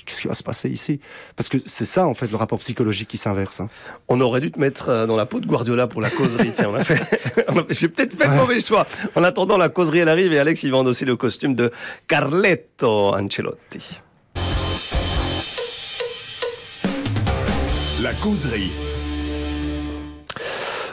Qu'est-ce qui va se passer ici? Parce que c'est ça en fait le rapport psychologique qui s'inverse. hein. On aurait dû te mettre euh, dans la peau de Guardiola pour la causerie. Tiens, on a fait, on a fait- j'ai peut-être fait le mauvais choix. En attendant, la causerie, elle arrive et Alex, il va endosser le costume de Carletto Ancelotti. La causerie.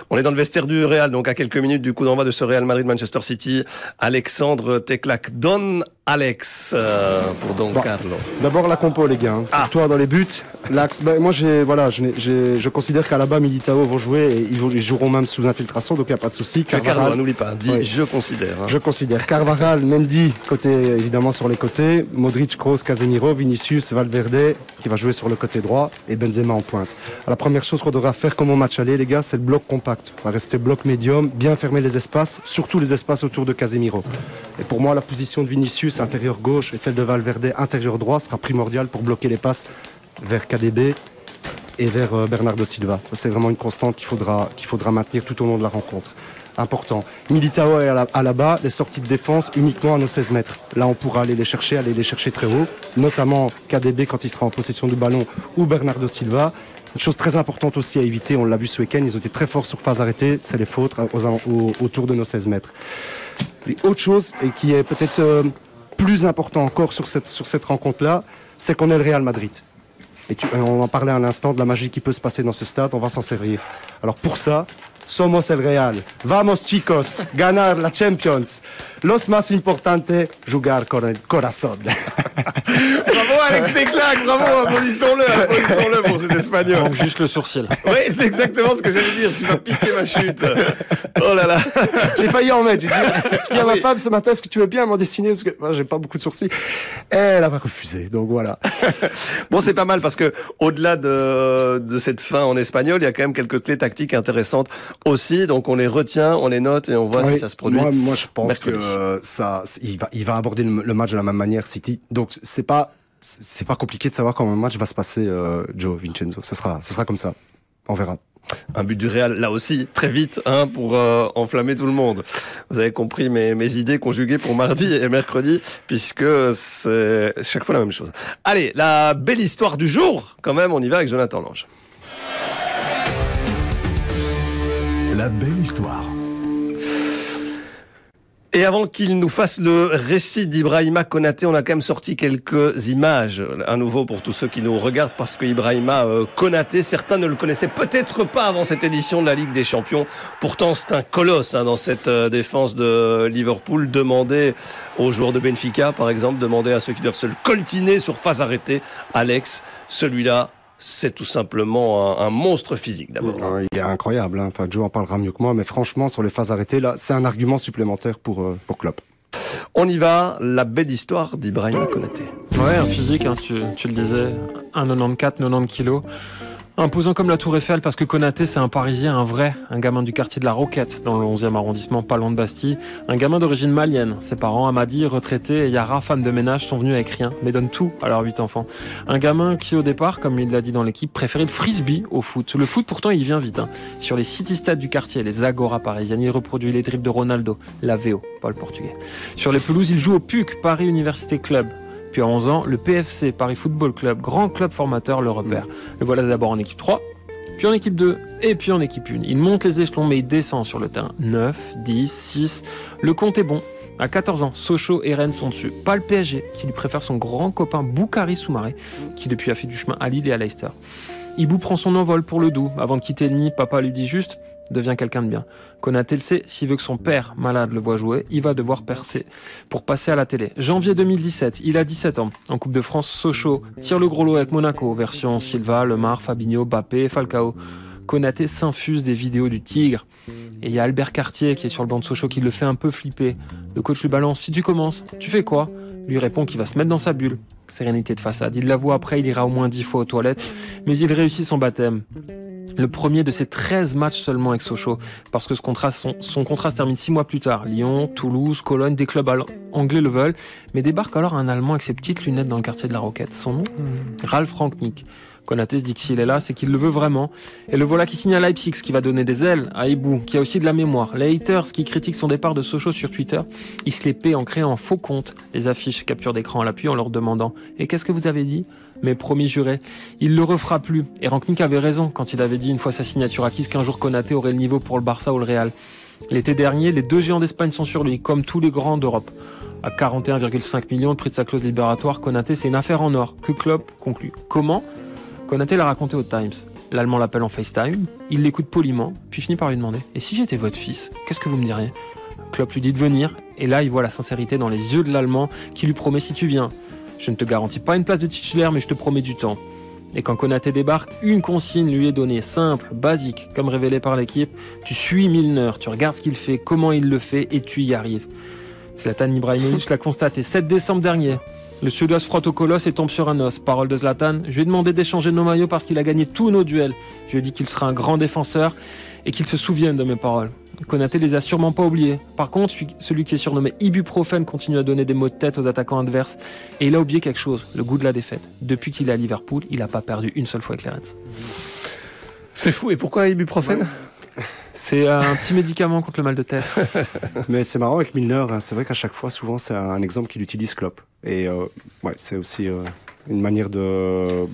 On est dans le vestiaire du Real, donc à quelques minutes du coup d'envoi de ce Real Madrid-Manchester City. Alexandre Teclac. Don Alex euh, pour Don Bon. Carlo. D'abord la compo les gars. hein. Ah. Toi dans les buts, l'axe. ben, moi j'ai voilà, je, considère qu'à la bas Militao vont jouer et ils, vont- ils joueront même sous infiltration, donc il y a pas de souci. Carlo, Carvajal- n'oublie pas. Dis, Oui. je considère. hein. Je considère Carvajal, Mendy, côté évidemment sur les côtés, Modric, Kroos, Casemiro, Vinicius, Valverde, qui va jouer sur le côté droit, et Benzema en pointe. Alors, la première chose qu'on devra faire comme au match aller, les gars, c'est le bloc compact. On va rester bloc médium, bien fermer les espaces, surtout les espaces autour de Casemiro. Et pour moi, la position de Vinicius, intérieur gauche, et celle de Valverde, intérieur droit, sera primordiale pour bloquer les passes vers KDB et vers euh, Bernardo Silva. C'est vraiment une constante qu'il faudra, maintenir tout au long de la rencontre. Important. Militao est à la, bas, les sorties de défense uniquement à nos 16 mètres. Là, on pourra aller les chercher, aller les chercher très haut, notamment KDB quand il sera en possession du ballon ou Bernardo Silva. Une chose très importante aussi à éviter, on l'a vu ce week-end, ils ont été très forts sur phase arrêtée, c'est les fautes autour de nos 16 mètres. Et autre chose, et qui est peut-être euh, plus important encore sur cette, rencontre-là, c'est qu'on est le Real Madrid. Et tu- on en parlait un instant de la magie qui peut se passer dans ce stade, on va s'en servir. Alors pour ça, somos el Real. Vamos chicos, ganar la Champions. Los más importante, jugar con el corazón. Bravo Alex Teclac, bravo, applaudissons-le, applaudissons-le pour cet espagnol. Donc juste le sourcil. Oui, c'est exactement ce que j'allais dire. Tu vas piquer ma chute. Oh là là. j'ai failli en mettre. J'ai dit, je dis à ma femme ce matin, est-ce que tu veux bien m'en dessiner Parce que moi, j'ai pas beaucoup de sourcils. Elle a refusé, donc voilà. Bon, c'est pas mal parce que au-delà de, de cette fin en espagnol, il y a quand même quelques clés tactiques intéressantes aussi. Donc on les retient, on les note et on voit Oui, si ça se produit. Moi, moi, je pense mercredi. que euh, ça, il va, il va aborder le, le match de la même manière, City. Donc c'est pas, c'est pas compliqué de savoir comment un match va se passer, euh, Joe Vincenzo. Ce sera, ce sera comme ça. On verra. Un but du Real, là aussi, très vite, hein, pour euh, enflammer tout le monde. Vous avez compris mes, mes idées conjuguées pour mardi et mercredi, puisque c'est chaque fois la même chose. Allez, la belle histoire du jour, quand même, on y va avec Jonathan Lange. La belle histoire. Et avant qu'il nous fasse le récit d'Ibrahima Konaté, on a quand même sorti quelques images, à nouveau pour tous ceux qui nous regardent, parce que Ibrahima euh, Konaté, certains ne le connaissaient peut-être pas avant cette édition de la Ligue des Champions. Pourtant, c'est un colosse hein, dans cette euh, défense de Liverpool. Demandez aux joueurs de Benfica, par exemple, demandez à ceux qui doivent se le coltiner sur phase arrêtée. Alex, celui-là, c'est tout simplement un, un monstre physique d'abord. Il est incroyable. Hein. Enfin, Joe en parlera mieux que moi, mais franchement, sur les phases arrêtées, là, c'est un argument supplémentaire pour euh, pour Klopp. On y va, la belle histoire d'Ibrahima Konaté. Ouais, un physique, hein, tu, tu le disais, 1,94, 90 kilos. Imposant comme la Tour Eiffel parce que Konaté c'est un Parisien, un vrai, un gamin du quartier de la Roquette dans le 11e arrondissement, pas loin de Bastille, un gamin d'origine malienne. Ses parents, Amadi, retraité, et Yara, femme de ménage, sont venus avec rien, mais donnent tout à leurs huit enfants. Un gamin qui au départ, comme il l'a dit dans l'équipe, préférait le frisbee au foot. Le foot pourtant il vient vite. hein. Sur les city stades du quartier, les Agora parisiennes, il reproduit les dribbles de Ronaldo, la VO, pas le portugais. Sur les pelouses, il joue au PUC, Paris Université Club. Puis à 11 ans, le PFC, Paris Football Club, grand club formateur, le repère. Le voilà d'abord en équipe 3, puis en équipe 2, et puis en équipe 1. Il monte les échelons, mais il descend sur le terrain. 9, 10, 6. Le compte est bon. À 14 ans, Sochaux et Rennes sont dessus. Pas le PSG, qui lui préfère son grand copain Boukari Soumaré, qui depuis a fait du chemin à Lille et à Leicester. Ibou prend son envol pour le doux. Avant de quitter le nid, papa lui dit juste deviens quelqu'un de bien. Konaté le sait, s'il veut que son père, malade, le voit jouer, il va devoir percer pour passer à la télé. Janvier 2017, il a 17 ans. En Coupe de France, Sochaux tire le gros lot avec Monaco, version Silva, Lemar, Fabinho, Bappé, Falcao. Konaté s'infuse des vidéos du tigre. Et il y a Albert Cartier qui est sur le banc de Sochaux qui le fait un peu flipper. Le coach lui balance Si tu commences, tu fais quoi? Lui répond qu'il va se mettre dans sa bulle. sérénité de façade. Il l'avoue après, il ira au moins 10 fois aux toilettes, mais il réussit son baptême. Le premier de ses 13 matchs seulement avec Sochaux, parce que ce contrat, son, son contrat se termine 6 mois plus tard. Lyon, Toulouse, Cologne, des clubs anglais le veulent, mais débarque alors un Allemand avec ses petites lunettes dans le quartier de la Roquette. Son nom Ralph Rangnick. Konaté se dit que s'il est là, c'est qu'il le veut vraiment. Et le voilà qui signe à Leipzig, ce qui va donner des ailes à Ibou, qui a aussi de la mémoire. Les haters qui critiquent son départ de Sochaux sur Twitter, ils se les paient en créant un faux compte, les affiches capture d'écran à l'appui en leur demandant Et qu'est-ce que vous avez dit? Mais promis juré, il le refera plus. Et Rangnick avait raison quand il avait dit une fois sa signature acquise qu'un jour Konaté aurait le niveau pour le Barça ou le Real. L'été dernier, les deux géants d'Espagne sont sur lui, comme tous les grands d'Europe. À 41,5 millions, le prix de sa clause libératoire, Konaté, c'est une affaire en or que Klopp conclut. Comment? Konaté l'a raconté au Times. L'Allemand l'appelle en FaceTime, il l'écoute poliment, puis finit par lui demander Et si j'étais votre fils, qu'est-ce que vous me diriez? Klopp lui dit de venir, et là il voit la sincérité dans les yeux de l'Allemand qui lui promet si tu viens. Je ne te garantis pas une place de titulaire, mais je te promets du temps. Et quand Konaté débarque, une consigne lui est donnée, simple, basique, comme révélé par l'équipe. Tu suis Milner, tu regardes ce qu'il fait, comment il le fait, et tu y arrives. Zlatan Ibrahimovic l'a constaté 7 décembre dernier. Le Suédois se frotte au colosse et tombe sur un os. Parole de Zlatan. Je lui ai demandé d'échanger nos maillots parce qu'il a gagné tous nos duels. Je lui ai dit qu'il sera un grand défenseur et qu'il se souvienne de mes paroles. Konaté les a sûrement pas oubliés. Par contre, celui- qui est surnommé ibuprofène continue à donner des mots de tête aux attaquants adverses. Et il a oublié quelque chose, le goût de la défaite. Depuis qu'il est à Liverpool, il n'a pas perdu une seule fois avec les Reds. C'est fou. Et pourquoi ibuprofène? C'est euh, un petit médicament contre le mal de tête. Mais c'est marrant avec Milner, hein, c'est vrai qu'à chaque fois, souvent, c'est un exemple qu'il utilise Klopp. Et euh, ouais, c'est aussi euh, une manière de,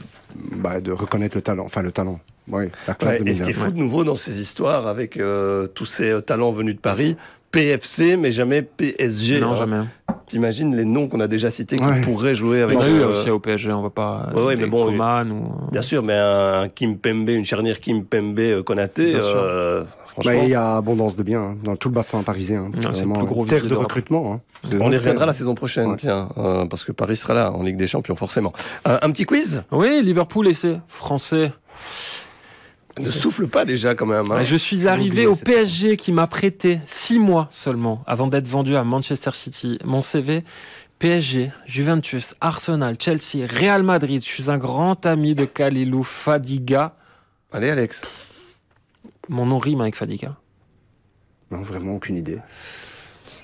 bah, de reconnaître le talent, enfin le talent, ouais, la classe Ouais, de Et ce qui est fou de nouveau dans ces histoires avec euh, tous ces euh, talents venus de Paris, PFC, mais jamais PSG. non, hein. jamais. T'imagines les noms qu'on a déjà cités qui Ouais. pourraient jouer avec. On a eu euh, aussi au PSG, on va pas. Ouais, ouais, mais bon, Coman ou. Bien sûr, mais un Kim Pembe, une charnière Kim Pembe Konaté, Bien sûr. euh, Bah, franchement. il y a abondance de biens hein, dans tout le bassin parisien. hein. Non, c'est plus gros terre de recrutement. hein. On y reviendra la saison prochaine, Ouais. tiens, euh, parce que Paris sera là en Ligue des Champions, forcément. Euh, un petit quiz? Oui, Liverpool et c'est français. Ne souffle pas déjà quand même. hein. Je suis arrivé au PSG qui m'a prêté six mois seulement avant d'être vendu à Manchester City. Mon CV PSG, Juventus, Arsenal, Chelsea, Real Madrid. Je suis un grand ami de Kalilou Fadiga. Allez, Alex. Mon nom rime avec Fadiga. Non, vraiment aucune idée.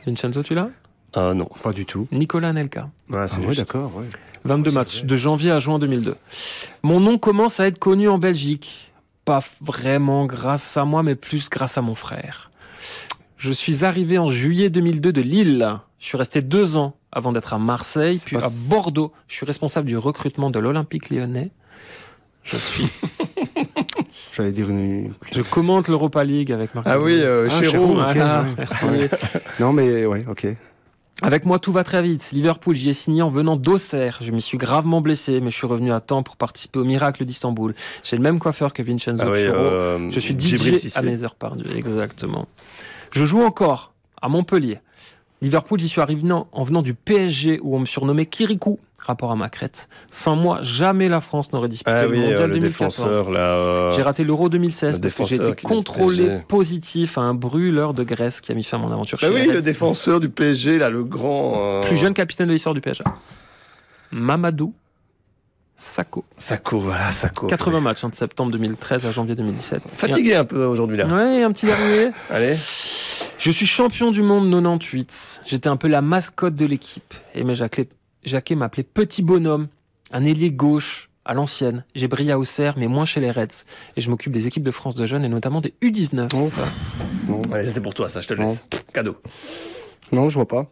Vincenzo, tu l'as? Ah non. Pas du tout. Nicolas Nelka. Ah, c'est Ah, d'accord. Ouais. 22 c'est matchs, vrai. de janvier à juin 2002. Mon nom commence à être connu en Belgique. Pas vraiment grâce à moi, mais plus grâce à mon frère. Je suis arrivé en juillet 2002 de Lille. Je suis resté deux ans avant d'être à Marseille, puis à Bordeaux. Je suis responsable du recrutement de l'Olympique lyonnais. Je suis, J'allais dire une. je commente l'Europa League avec Marc. Ah oui, euh, Ah, Chéreau. Chéreau, ouais. merci. Non, mais ouais, ok. Avec moi, tout va très vite. Liverpool, j'y ai signé en venant d'Auxerre. Je m'y suis gravement blessé, mais je suis revenu à temps pour participer au miracle d'Istanbul. J'ai le même coiffeur que Vincenzo Ah oui, euh, Je suis DJ à mes heures perdues, exactement. Je joue encore à Montpellier. Liverpool, j'y suis arrivé en en venant du PSG où on me surnommait Kirikou, rapport à ma crête. Sans moi, jamais la France n'aurait disputé Ah le oui, mondial euh, le 2014. défenseur, là. euh, J'ai raté l'Euro 2016 le parce que j'ai été contrôlé PSG. positif à un brûleur de graisse qui a mis fin à mon aventure Bah chez oui, le défenseur du PSG, là, le grand. euh, Plus jeune capitaine de l'histoire du PSG. Mamadou Sakho. Sako, voilà, Sako. 80 matchs hein, de septembre 2013 à janvier 2017. Fatigué un peu aujourd'hui, là. Ouais, un petit dernier. Allez. Je suis champion du monde 98. J'étais un peu la mascotte de l'équipe. Et mais Jacquet, Jacquet m'appelait petit bonhomme, un ailier gauche à l'ancienne. J'ai brillé à Auxerre, mais moins chez les Reds. Et je m'occupe des équipes de France de jeunes et notamment des U19. Oh. Non, Allez, c'est pour toi, ça, je te le laisse. Cadeau. non, je vois pas.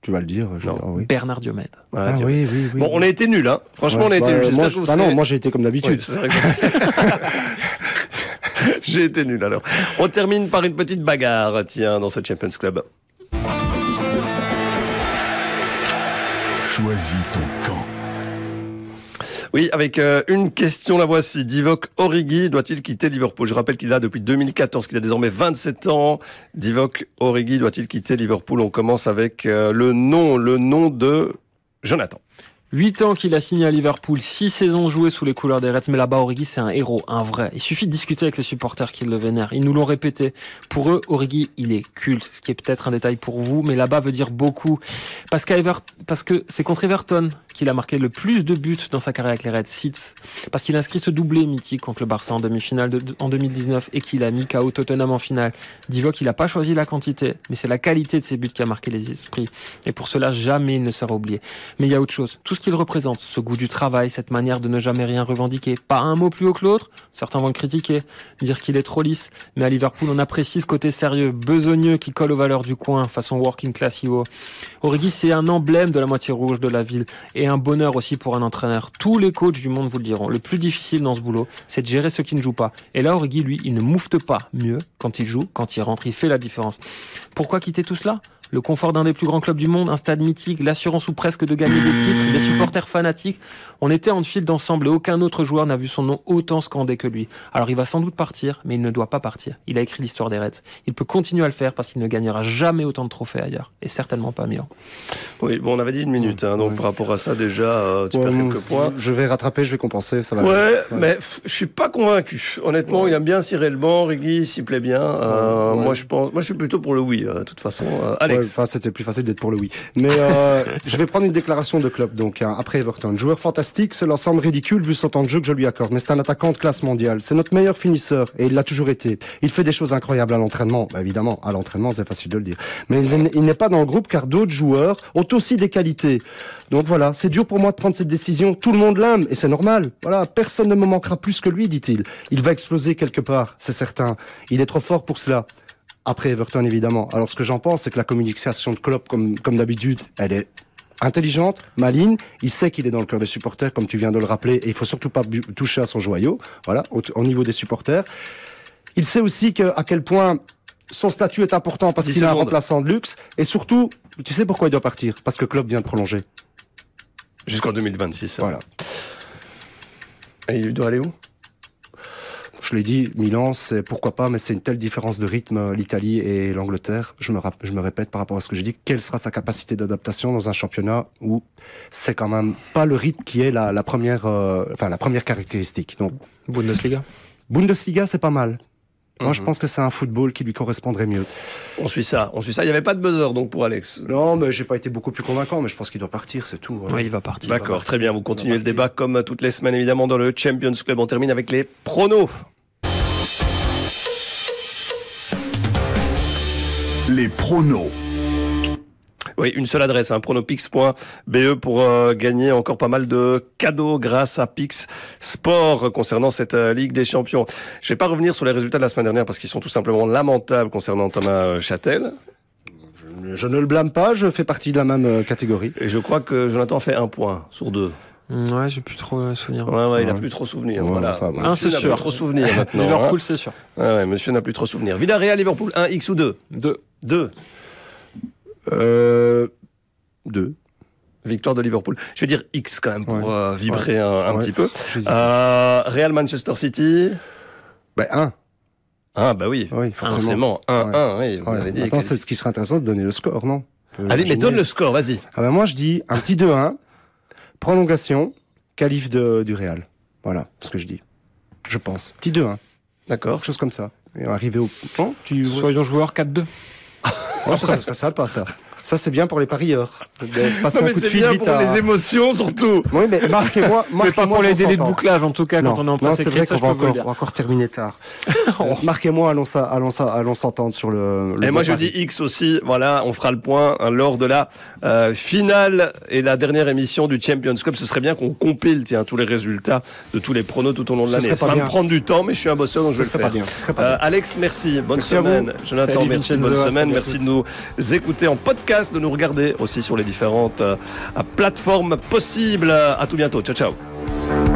Tu vas le dire. Oui. Bernard Diomède. Ah oui, oui, oui. Bon, on a été nuls, hein. Franchement, on a été bah, nuls. Moi, je- bah non, moi j'ai été comme d'habitude. J'ai été nul alors. On termine par une petite bagarre, tiens, dans ce Champions Club. Choisis ton camp. Oui, avec euh, une question, la voici. Divock Origi doit-il quitter Liverpool? Je rappelle qu'il là depuis 2014, qu'il a désormais 27 ans. Divock Origi doit-il quitter Liverpool? On commence avec euh, le nom, le nom de Jonathan. 8 ans qu'il a signé à Liverpool, 6 saisons jouées sous les couleurs des Reds, mais là-bas, Origi, c'est un héros, un vrai. Il suffit de discuter avec les supporters qui le vénèrent. Ils nous l'ont répété. Pour eux, Origi, il est culte, ce qui est peut-être un détail pour vous, mais là-bas veut dire beaucoup. Parce, qu'Ever- parce que c'est contre Everton qu'il a marqué le plus de buts dans sa carrière avec les Red Seats. Parce qu'il a inscrit ce doublé mythique contre le Barça en demi-finale de- de- en 2019 et qu'il a mis KO Tottenham en finale. Divock, il n'a pas choisi la quantité, mais c'est la qualité de ses buts qui a marqué les esprits. Et pour cela, jamais il ne sera oublié. Mais il y a autre chose. Tout ce qu'il représente, ce goût du travail, cette manière de ne jamais rien revendiquer, pas un mot plus haut que l'autre. Certains vont le critiquer, dire qu'il est trop lisse. Mais à Liverpool, on apprécie ce côté sérieux, besogneux qui colle aux valeurs du coin, façon working class hero. Origi, c'est un emblème de la moitié rouge de la ville et un bonheur aussi pour un entraîneur. Tous les coachs du monde vous le diront. Le plus difficile dans ce boulot, c'est de gérer ceux qui ne jouent pas. Et là, Origi, lui, il ne moufte pas mieux quand il joue, quand il rentre, il fait la différence. Pourquoi quitter tout cela? Le confort d'un des plus grands clubs du monde, un stade mythique, l'assurance ou presque de gagner des titres, des supporters fanatiques. On était en file d'ensemble et aucun autre joueur n'a vu son nom autant scandé que lui. Alors il va sans doute partir, mais il ne doit pas partir. Il a écrit l'histoire des Reds. Il peut continuer à le faire parce qu'il ne gagnera jamais autant de trophées ailleurs. Et certainement pas à Milan. Oui, bon, on avait dit une minute, hein, donc Ouais. par rapport à ça, déjà, euh, tu Ouais, perds quelques points. Je vais rattraper, je vais compenser, ça va. Ouais, mais je suis pas convaincu. Honnêtement, il aime bien cirer le banc, Riggy, s'il plaît bien. Euh, Ouais. Moi, je pense, moi, je suis plutôt pour le oui, euh, de toute façon. Euh, Ouais, Alex. enfin, c'était plus facile d'être pour le oui. Mais euh, je vais prendre une déclaration de Klopp, donc hein, après Everton. Joueur fantastique, c'est l'ensemble ridicule vu son temps de jeu que je lui accorde. Mais c'est un attaquant de classe mondiale. C'est notre meilleur finisseur et il l'a toujours été. Il fait des choses incroyables à l'entraînement. Bah, évidemment, à l'entraînement, c'est facile de le dire. Mais il n'est pas dans le groupe car d'autres joueurs ont aussi des qualités. Donc voilà, c'est dur pour moi de prendre cette décision. Tout le monde l'aime et c'est normal. Voilà, personne ne me manquera plus que lui, dit-il. Il va exploser quelque part, c'est certain. Il est trop fort pour cela. Après Everton, évidemment. Alors, ce que j'en pense, c'est que la communication de Klopp, comme, comme d'habitude, elle est intelligente, maligne. Il sait qu'il est dans le cœur des supporters, comme tu viens de le rappeler, et il faut surtout pas toucher à son joyau. Voilà, au, au niveau des supporters. Il sait aussi que, à quel point son statut est important parce 10 qu'il a un remplaçant de luxe. Et surtout, tu sais pourquoi il doit partir? Parce que Klopp vient de prolonger. Jusqu'en 2026. Voilà. Et il doit aller où? Je l'ai dit, Milan, c'est pourquoi pas, mais c'est une telle différence de rythme, euh, l'Italie et l'Angleterre. Je me, rap- je me répète par rapport à ce que j'ai dit. Quelle sera sa capacité d'adaptation dans un championnat où c'est quand même pas le rythme qui est la, la première, euh, enfin la première caractéristique? Donc Bundesliga? Bundesliga, c'est pas mal. Moi, je Mhm. pense que c'est un football qui lui correspondrait mieux. On suit ça, on suit ça. Il n'y avait pas de buzzer donc pour Alex. Non, mais j'ai pas été beaucoup plus convaincant, mais je pense qu'il doit partir, c'est tout. voilà. Oui, il va partir. D'accord, très bien. Vous continuez le débat comme toutes les semaines évidemment dans le Champions Club. On termine avec les pronos. Les pronos. Oui, une seule adresse, hein, pronopix.be pour euh, gagner encore pas mal de cadeaux grâce à Pix Sport concernant cette euh, Ligue des Champions. Je vais pas revenir sur les résultats de la semaine dernière parce qu'ils sont tout simplement lamentables concernant Thomas euh, Châtel. Je, je ne le blâme pas, je fais partie de la même euh, catégorie. Et je crois que Jonathan fait un point sur deux. Mm, Ouais, j'ai plus trop souvenir. Ouais, ouais, il a Ouais. plus trop souvenir. Ouais, voilà. enfin, Un, c'est n'a sûr. plus trop souvenir maintenant. hein. Liverpool, c'est sûr. Ouais, ouais, monsieur n'a plus trop souvenir. Villarreal, Liverpool, 1 X ou 2 Deux. 2. Euh, deux. Victoire de Liverpool. Je vais dire X quand même pour Ouais. euh, vibrer un, un Ouais. petit peu. Euh, Real Manchester City. Ben, un. Ah bah oui. Oui, Forcément, forcément. 1-1, oui, vous Ouais. avez dit. C'est ce qui serait intéressant de donner le score, non? On Allez, mais imaginer. donne le score, vas-y. Ah ben moi, je dis un petit 2-1, prolongation, qualif de, du Real. Voilà ce que je dis. Je pense. Petit 2-1, D'accord. quelque chose comme ça. Et arriver au. Non, tu. Soyons joueurs 4-2. Oh, ça, ça serait sympa, ça. C'est bien pour les parieurs. De passer un coup de fil vite à- émotions surtout. Oui, mais marquez-moi. Mais pas pour les délais de bouclage, en tout cas, Non, quand on est en non, presse c'est vrai ça, qu'on je va peux vous le encore, dire. on va encore terminer tard. Euh, Marquez-moi, allons, ça, allons, ça, allons s'entendre sur le. le Et moi je dis X aussi, voilà, on fera le point hein, lors de la euh, finale et la dernière émission du Champions Cup. Ce serait bien qu'on compile tiens, tous les résultats de tous les pronos tout au long de l'année. Ça va me bien. prendre du temps, mais je suis un bosseur donc je Ce vais le serait faire. pas bien. Ce serait pas Euh, bien. Alex, merci. Bonne semaine. Jonathan, merci. Bonne semaine. Merci de nous écouter en podcast, de nous regarder aussi sur les différentes euh, plateformes possibles. À tout bientôt. Ciao, ciao.